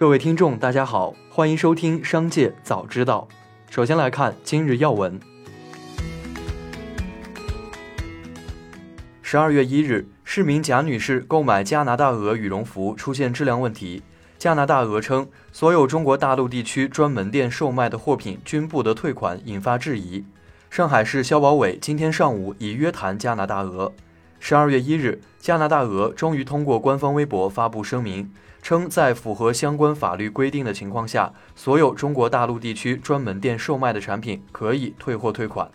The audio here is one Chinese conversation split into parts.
各位听众，大家好，欢迎收听《商界早知道》。首先来看今日要闻。十二月一日，市民贾女士购买加拿大鹅羽绒服出现质量问题。加拿大鹅称，所有中国大陆地区专门店售卖的货品均不得退款，引发质疑。上海市消保委今天上午已约谈加拿大鹅。十二月一日，加拿大鹅终于通过官方微博发布声明。称，在符合相关法律规定的情况下，所有中国大陆地区专门店售卖的产品可以退货退款。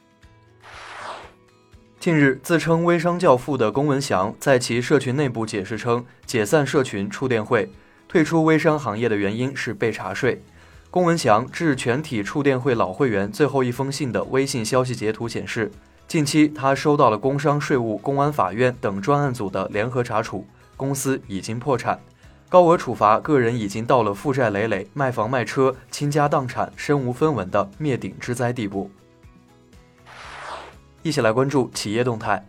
近日，自称微商教父的龚文祥在其社群内部解释称，解散社群触电会，退出微商行业的原因是被查税。龚文祥致全体触电会老会员最后一封信的微信消息截图显示，近期他收到了工商税务、公安法院等专案组的联合查处，公司已经破产。高额处罚，个人已经到了负债累累、卖房卖车、倾家荡产、身无分文的灭顶之灾地步。一起来关注企业动态。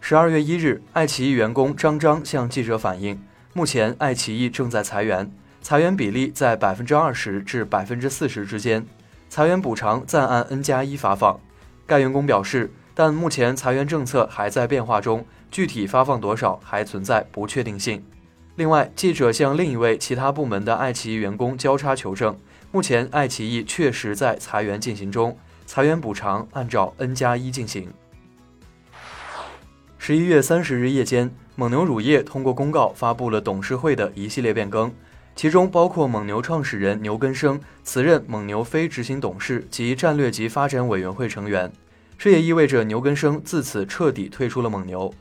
十二月一日，爱奇艺员工张张向记者反映，目前爱奇艺正在裁员，裁员比例在百分之二十至百分之四十之间，裁员补偿暂按 N 加一发放。该员工表示，但目前裁员政策还在变化中，具体发放多少还存在不确定性。另外，记者向另一位其他部门的爱奇艺员工交叉求证，目前爱奇艺确实在裁员进行中，裁员补偿按照 N 加一进行。十一月三十日夜间，蒙牛乳业通过公告发布了董事会的一系列变更，其中包括蒙牛创始人牛根生辞任蒙牛非执行董事及战略及发展委员会成员，这也意味着牛根生自此彻底退出了蒙牛。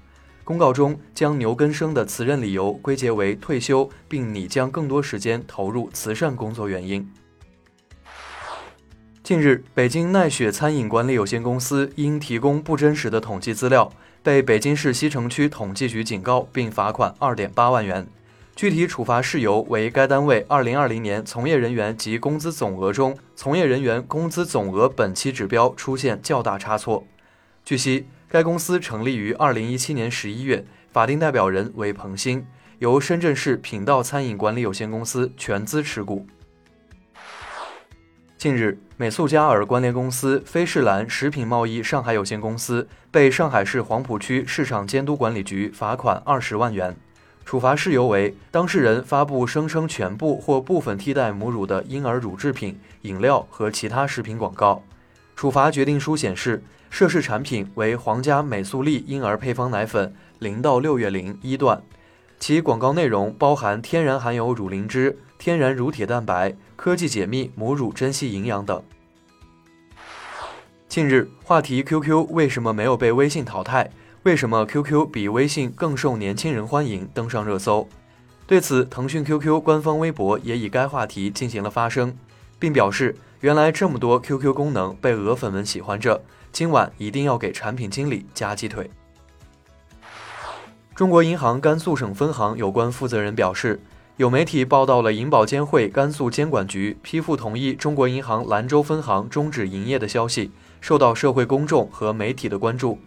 公告中将牛根生的辞任理由归结为退休，并拟将更多时间投入慈善工作原因。近日，北京奈雪餐饮管理有限公司因提供不真实的统计资料，被北京市西城区统计局警告并罚款二点八万元。具体处罚事由为该单位二零二零年从业人员及工资总额中，从业人员工资总额本期指标出现较大差错。据悉。该公司成立于二零一七年十一月，法定代表人为彭鑫，由深圳市品道餐饮管理有限公司全资持股。近日，美素佳尔关联公司飞士兰食品贸易上海有限公司被上海市黄浦区市场监督管理局罚款二十万元，处罚事由为当事人发布声称全部或部分替代母乳的婴儿乳制品、饮料和其他食品广告。处罚决定书显示。涉事产品为皇家美素丽婴儿配方奶粉零到六月龄一段，其广告内容包含天然含有乳磷脂、天然乳铁蛋白、科技解密母乳珍稀营养等。近日，话题 QQ 为什么没有被微信淘汰？为什么 QQ 比微信更受年轻人欢迎？登上热搜。对此，腾讯 QQ 官方微博也以该话题进行了发声，并表示，原来这么多 QQ 功能被鹅粉们喜欢着。今晚一定要给产品经理加鸡腿。中国银行甘肃省分行有关负责人表示，有媒体报道了银保监会甘肃监管局批复同意中国银行兰州分行终止营业的消息，受到社会公众和媒体的关注。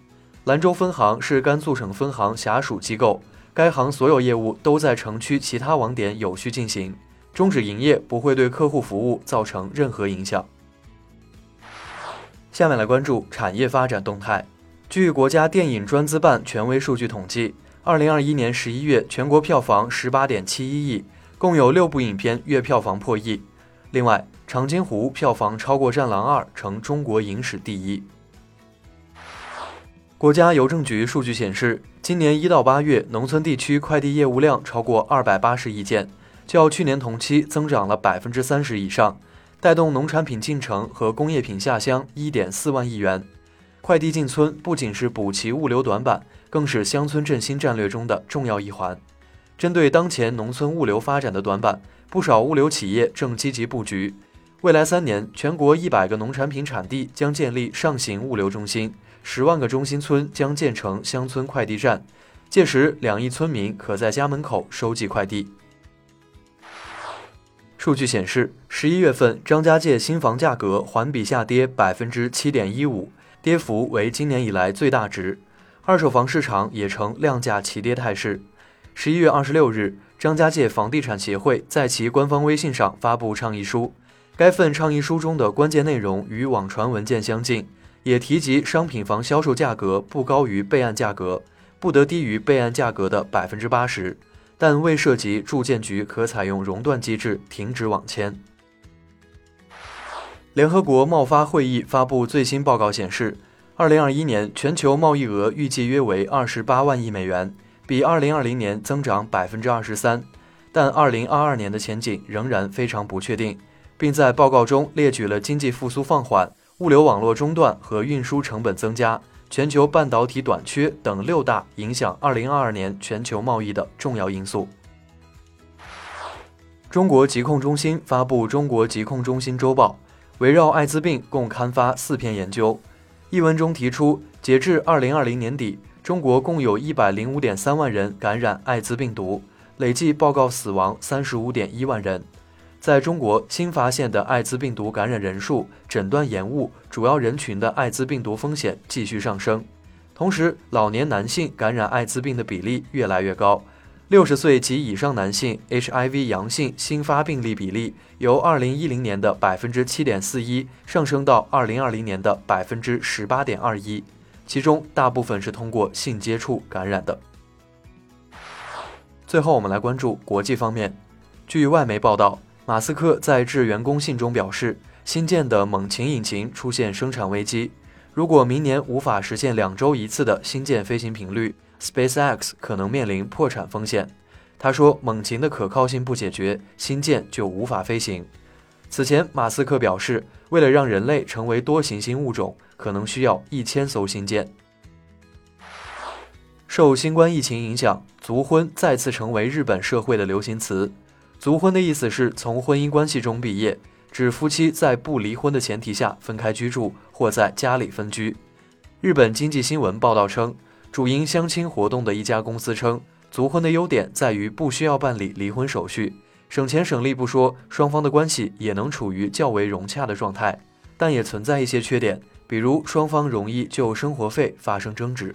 兰州分行是甘肃省分行辖属机构，该行所有业务都在城区其他网点有序进行，终止营业不会对客户服务造成任何影响。下面来关注产业发展动态。据国家电影专资办权威数据统计，二零二一年十一月全国票房十八点七一亿，共有六部影片月票房破亿。另外，《长津湖》票房超过《战狼二》，成中国影史第一。国家邮政局数据显示，今年一到八月，农村地区快递业务量超过二百八十亿件，较去年同期增长了百分之三十以上。带动农产品进城和工业品下乡一点四万亿元，快递进村不仅是补齐物流短板，更是乡村振兴战略中的重要一环。针对当前农村物流发展的短板，不少物流企业正积极布局。未来三年，全国一百个农产品产地将建立上行物流中心，十万个中心村将建成乡村快递站，届时两亿村民可在家门口收寄快递。数据显示，十一月份张家界新房价格环比下跌百分之七点一五，跌幅为今年以来最大值。二手房市场也呈量价齐跌态势。十一月二十六日，张家界房地产协会在其官方微信上发布倡议书。该份倡议书中的关键内容与网传文件相近，也提及商品房销售价格不高于备案价格，不得低于备案价格的百分之八十，但未涉及住建局可采用熔断机制停止网签。联合国贸发会议发布最新报告显示，二零二一年全球贸易额预计约为二十八万亿美元，比二零二零年增长百分之二十三，但二零二二年的前景仍然非常不确定。并在报告中列举了经济复苏放缓、物流网络中断和运输成本增加、全球半导体短缺等六大影响2022年全球贸易的重要因素。中国疾控中心发布《中国疾控中心周报》，围绕艾滋病共刊发四篇研究。一文中提出，截至2020年底，中国共有一百零五点三万人感染艾滋病毒，累计报告死亡三十五点一万人。在中国新发现的艾滋病毒感染人数、诊断延误、主要人群的艾滋病毒风险继续上升，同时老年男性感染艾滋病的比例越来越高。六十岁及以上男性 HIV 阳性新发病例比例由二零一零年的百分之七点四一上升到二零二零年的百分之十八点二一，其中大部分是通过性接触感染的。最后，我们来关注国际方面，据外媒报道。马斯克在致员工信中表示，新建的猛禽引擎出现生产危机，如果明年无法实现两周一次的新建飞行频率，SpaceX 可能面临破产风险。他说，猛禽的可靠性不解决，新建就无法飞行。此前，马斯克表示，为了让人类成为多行星物种，可能需要一千艘新舰。受新冠疫情影响，族婚再次成为日本社会的流行词。族婚的意思是从婚姻关系中毕业，指夫妻在不离婚的前提下分开居住或在家里分居。日本经济新闻报道称，主营相亲活动的一家公司称，族婚的优点在于不需要办理离婚手续，省钱省力不说，双方的关系也能处于较为融洽的状态，但也存在一些缺点，比如双方容易就生活费发生争执。